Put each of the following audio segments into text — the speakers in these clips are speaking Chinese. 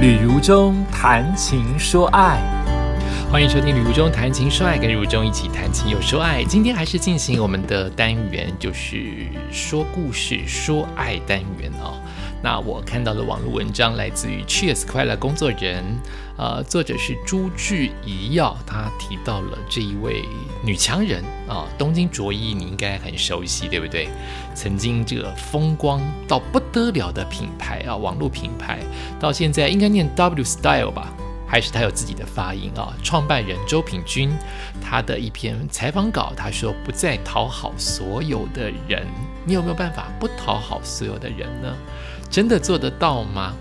旅如中谈情说爱，欢迎收听《旅途中谈情说爱》，跟如中一起谈情又说爱。今天还是进行我们的单元，就是说故事、说爱单元哦。那我看到的网络文章来自于 Cheers 快乐工作人，呃，作者是朱志怡耀，他提到了这一位女强人啊，东京卓一，你应该很熟悉，对不对？曾经这个风光到不得了的品牌啊，网络品牌，到现在应该念 W Style 吧，还是他有自己的发音啊？创办人周品君，他的一篇采访稿，他说不再讨好所有的人，你有没有办法不讨好所有的人呢？真的做得到吗？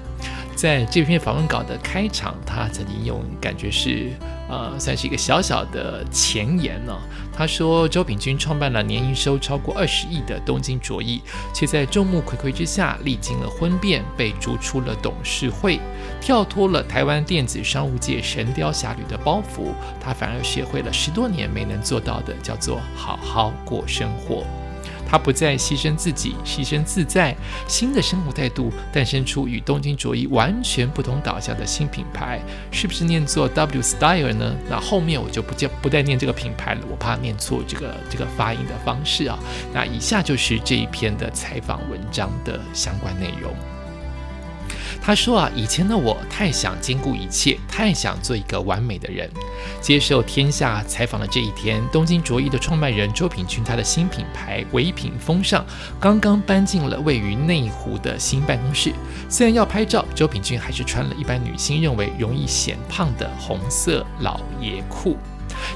在这篇访问稿的开场，他曾经用感觉是呃，算是一个小小的前言呢。他说，周秉君创办了年营收超过二十亿的东京卓艺，却在众目睽睽之下历经了婚变，被逐出了董事会，跳脱了台湾电子商务界神雕侠侣的包袱，他反而学会了十多年没能做到的，叫做好好过生活。他不再牺牲自己，牺牲自在，新的生活态度诞生出与东京卓一完全不同导向的新品牌，是不是念作 W Style 呢？那后面我就不叫不再念这个品牌了，我怕念错这个这个发音的方式啊。那以下就是这一篇的采访文章的相关内容。他说啊，以前的我太想兼顾一切，太想做一个完美的人。接受天下采访的这一天，东京卓一的创办人周品君，他的新品牌唯品风尚刚刚搬进了位于内湖的新办公室。虽然要拍照，周品君还是穿了一般女性认为容易显胖的红色老爷裤。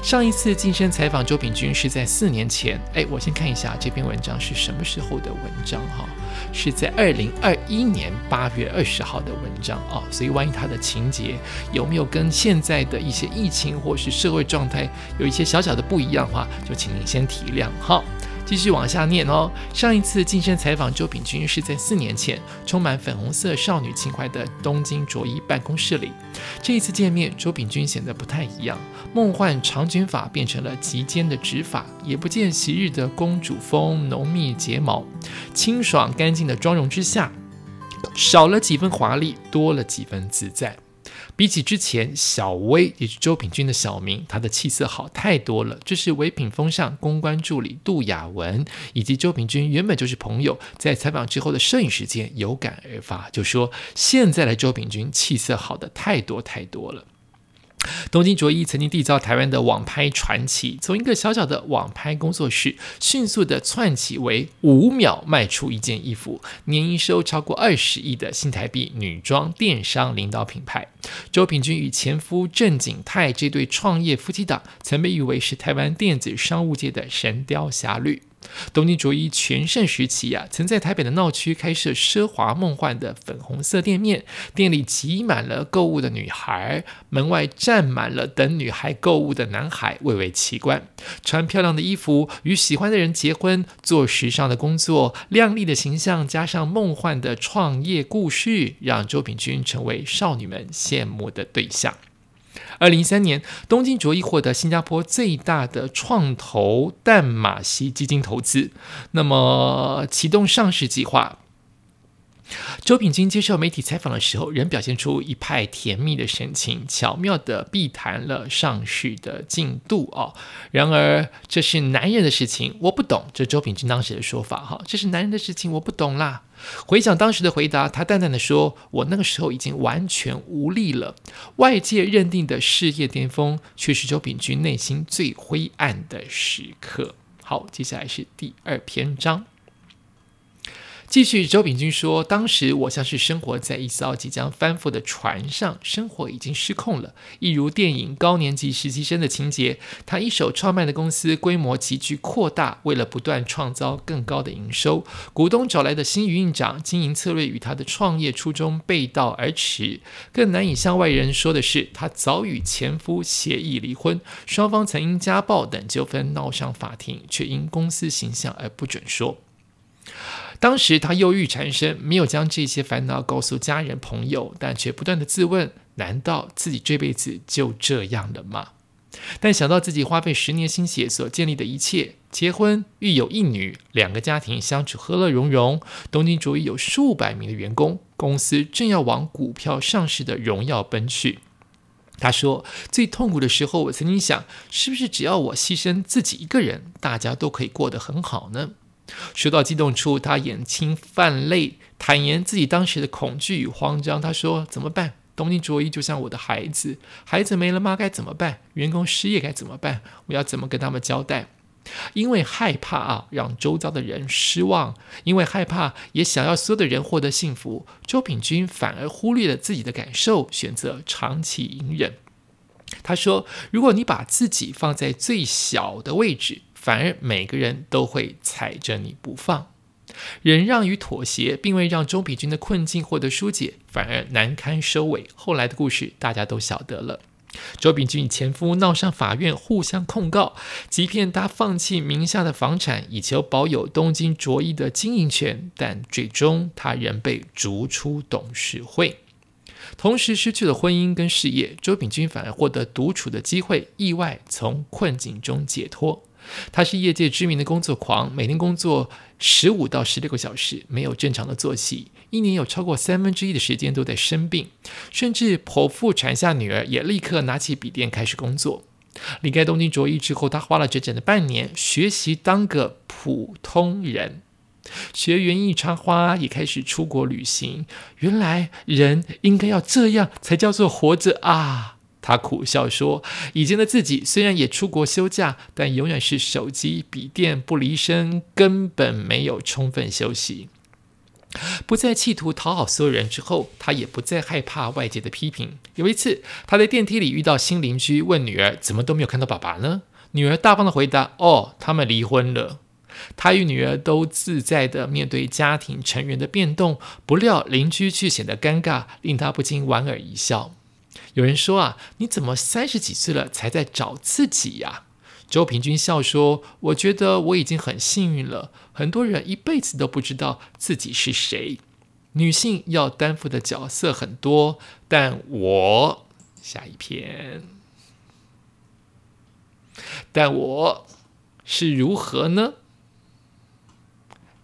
上一次晋升采访周炳军是在四年前。哎，我先看一下这篇文章是什么时候的文章哈。是在二零二一年八月二十号的文章啊，所以万一它的情节有没有跟现在的一些疫情或是社会状态有一些小小的不一样的话，就请您先体谅哈。继续往下念哦。上一次晋升采访周秉君是在四年前，充满粉红色少女情怀的东京卓一办公室里。这一次见面，周秉君显得不太一样，梦幻长卷发变成了及肩的直发，也不见昔日的公主风浓密睫毛，清爽干净的妆容之下，少了几分华丽，多了几分自在。比起之前，小薇也是周品君的小名，他的气色好太多了。这是唯品风尚公关助理杜雅文以及周品君原本就是朋友，在采访之后的摄影时间有感而发，就说现在的周品君气色好的太多太多了。东京卓一曾经缔造台湾的网拍传奇，从一个小小的网拍工作室，迅速的窜起为五秒卖出一件衣服，年营收超过二十亿的新台币女装电商领导品牌。周品君与前夫郑景泰这对创业夫妻档，曾被誉为是台湾电子商务界的神雕侠侣。东京卓一全盛时期呀，曾在台北的闹区开设奢华梦幻的粉红色店面，店里挤满了购物的女孩，门外站满了等女孩购物的男孩，蔚为奇观。穿漂亮的衣服，与喜欢的人结婚，做时尚的工作，靓丽的形象加上梦幻的创业故事，让周品君成为少女们羡慕的对象。二零一三年，东京卓一获得新加坡最大的创投淡马锡基金投资，那么启动上市计划。周品君接受媒体采访的时候，仍表现出一派甜蜜的神情，巧妙的避谈了上市的进度哦。然而，这是男人的事情，我不懂。这周品君当时的说法哈，这是男人的事情，我不懂啦。回想当时的回答，他淡淡的说：“我那个时候已经完全无力了。外界认定的事业巅峰，却是周品君内心最灰暗的时刻。”好，接下来是第二篇章。继续，周秉钧说：“当时我像是生活在一艘即将翻覆的船上，生活已经失控了，一如电影高年级实习生的情节。他一手创办的公司规模急剧扩大，为了不断创造更高的营收，股东找来的新营运长经营策略与他的创业初衷背道而驰。更难以向外人说的是，他早与前夫协议离婚，双方曾因家暴等纠纷闹上法庭，却因公司形象而不准说。”当时他忧郁缠身，没有将这些烦恼告诉家人朋友，但却不断的自问：难道自己这辈子就这样了吗？但想到自己花费十年心血所建立的一切，结婚育有一女，两个家庭相处和乐融融，东京卓一有数百名的员工，公司正要往股票上市的荣耀奔去。他说：“最痛苦的时候，我曾经想，是不是只要我牺牲自己一个人，大家都可以过得很好呢？”说到激动处，他眼睛泛泪，坦言自己当时的恐惧与慌张。他说：“怎么办？东京卓一就像我的孩子，孩子没了妈该怎么办？员工失业该怎么办？我要怎么跟他们交代？因为害怕啊，让周遭的人失望；因为害怕，也想要所有的人获得幸福。周品君反而忽略了自己的感受，选择长期隐忍。他说：如果你把自己放在最小的位置。”反而每个人都会踩着你不放，忍让与妥协，并未让周秉君的困境获得疏解，反而难堪收尾。后来的故事大家都晓得了。周秉君与前夫闹上法院，互相控告，即便他放弃名下的房产，以求保有东京卓一的经营权，但最终他仍被逐出董事会，同时失去了婚姻跟事业。周秉君反而获得独处的机会，意外从困境中解脱。他是业界知名的工作狂，每天工作十五到十六个小时，没有正常的作息，一年有超过三分之一的时间都在生病，甚至剖腹产下女儿，也立刻拿起笔电开始工作。离开东京卓一之后，他花了整整的半年学习当个普通人，学园艺插花，也开始出国旅行。原来人应该要这样才叫做活着啊！他苦笑说：“以前的自己虽然也出国休假，但永远是手机、笔电不离身，根本没有充分休息。不再企图讨好所有人之后，他也不再害怕外界的批评。有一次，他在电梯里遇到新邻居，问女儿怎么都没有看到爸爸呢？女儿大方的回答：‘哦，他们离婚了。’他与女儿都自在的面对家庭成员的变动，不料邻居却显得尴尬，令他不禁莞尔一笑。”有人说啊，你怎么三十几岁了才在找自己呀？周平君笑说：“我觉得我已经很幸运了。很多人一辈子都不知道自己是谁。女性要担负的角色很多，但我下一篇，但我是如何呢？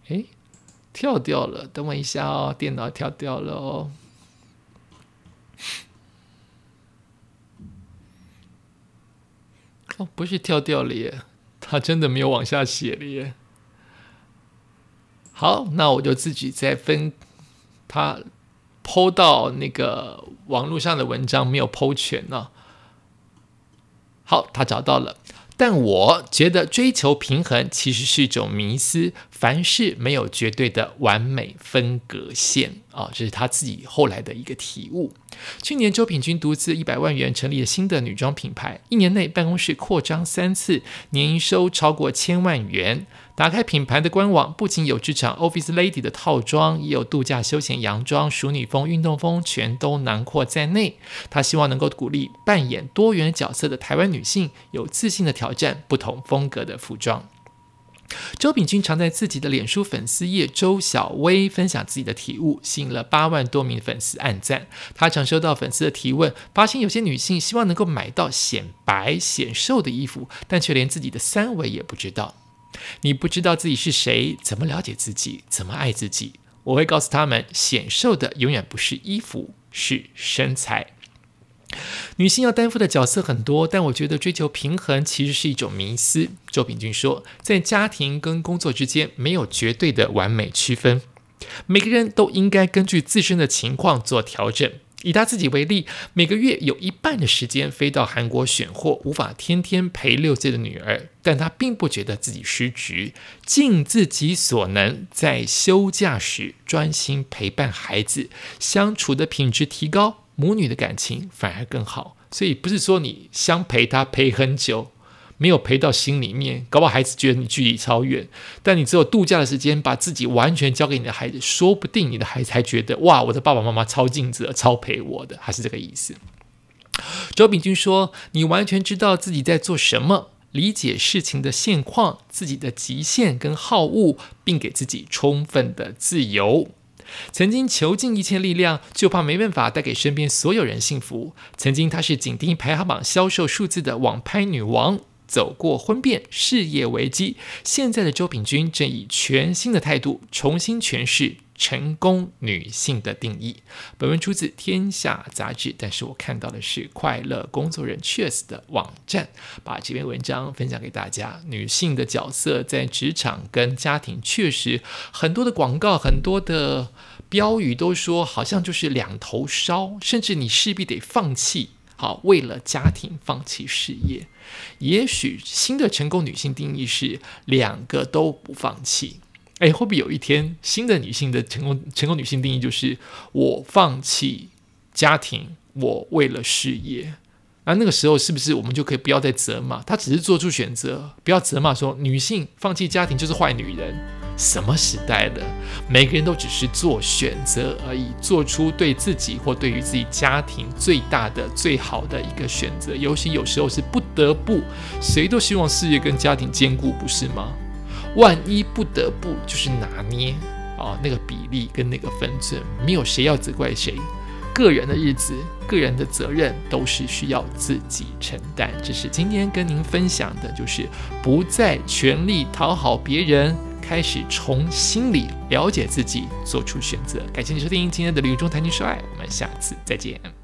哎，跳掉了，等我一下哦，电脑跳掉了哦。”哦，不是跳掉了耶，他真的没有往下写了耶。好，那我就自己再分他剖到那个网络上的文章没有剖全呢。好，他找到了。但我觉得追求平衡其实是一种迷思，凡事没有绝对的完美分隔线啊，这是他自己后来的一个体悟。去年周品君独自一百万元成立了新的女装品牌，一年内办公室扩张三次，年营收超过千万元。打开品牌的官网，不仅有职场 Office Lady 的套装，也有度假休闲洋装、淑女风、运动风，全都囊括在内。她希望能够鼓励扮演多元角色的台湾女性，有自信的挑战不同风格的服装。周秉君常在自己的脸书粉丝页“周小薇”分享自己的体悟，吸引了八万多名粉丝按赞。他常收到粉丝的提问，发现有些女性希望能够买到显白显瘦的衣服，但却连自己的三围也不知道。你不知道自己是谁，怎么了解自己，怎么爱自己？我会告诉他们，显瘦的永远不是衣服，是身材。女性要担负的角色很多，但我觉得追求平衡其实是一种迷思。周品君说，在家庭跟工作之间没有绝对的完美区分，每个人都应该根据自身的情况做调整。以他自己为例，每个月有一半的时间飞到韩国选货，无法天天陪六岁的女儿，但他并不觉得自己失职，尽自己所能，在休假时专心陪伴孩子，相处的品质提高，母女的感情反而更好。所以不是说你相陪他陪很久。没有陪到心里面，搞不好孩子觉得你距离超远。但你只有度假的时间，把自己完全交给你的孩子，说不定你的孩子还觉得哇，我的爸爸妈妈超尽责、超陪我的，还是这个意思。周炳君说：“你完全知道自己在做什么，理解事情的现况、自己的极限跟好恶，并给自己充分的自由。曾经囚禁一切力量，就怕没办法带给身边所有人幸福。曾经她是紧盯排行榜销售数字的网拍女王，走过婚变、事业危机。现在的周品君正以全新的态度重新诠释。成功女性的定义。本文出自《天下》杂志，但是我看到的是快乐工作人 Cheers 的网站，把这篇文章分享给大家。女性的角色在职场跟家庭，确实很多的广告、很多的标语都说，好像就是两头烧，甚至你势必得放弃，好为了家庭放弃事业。也许新的成功女性定义是两个都不放弃。哎，会不会有一天，新的女性的成功成功女性定义就是我放弃家庭，我为了事业？那那个时候是不是我们就可以不要再责骂她？只是做出选择，不要责骂说女性放弃家庭就是坏女人。什么时代了？每个人都只是做选择而已，做出对自己或对于自己家庭最大的、最好的一个选择。尤其有时候是不得不，谁都希望事业跟家庭兼顾，不是吗？万一不得不就是拿捏啊，那个比例跟那个分寸，没有谁要责怪谁。个人的日子，个人的责任都是需要自己承担。这是今天跟您分享的，就是不再全力讨好别人，开始从心里了解自己，做出选择。感谢你收听今天的旅中谈情说爱，我们下次再见。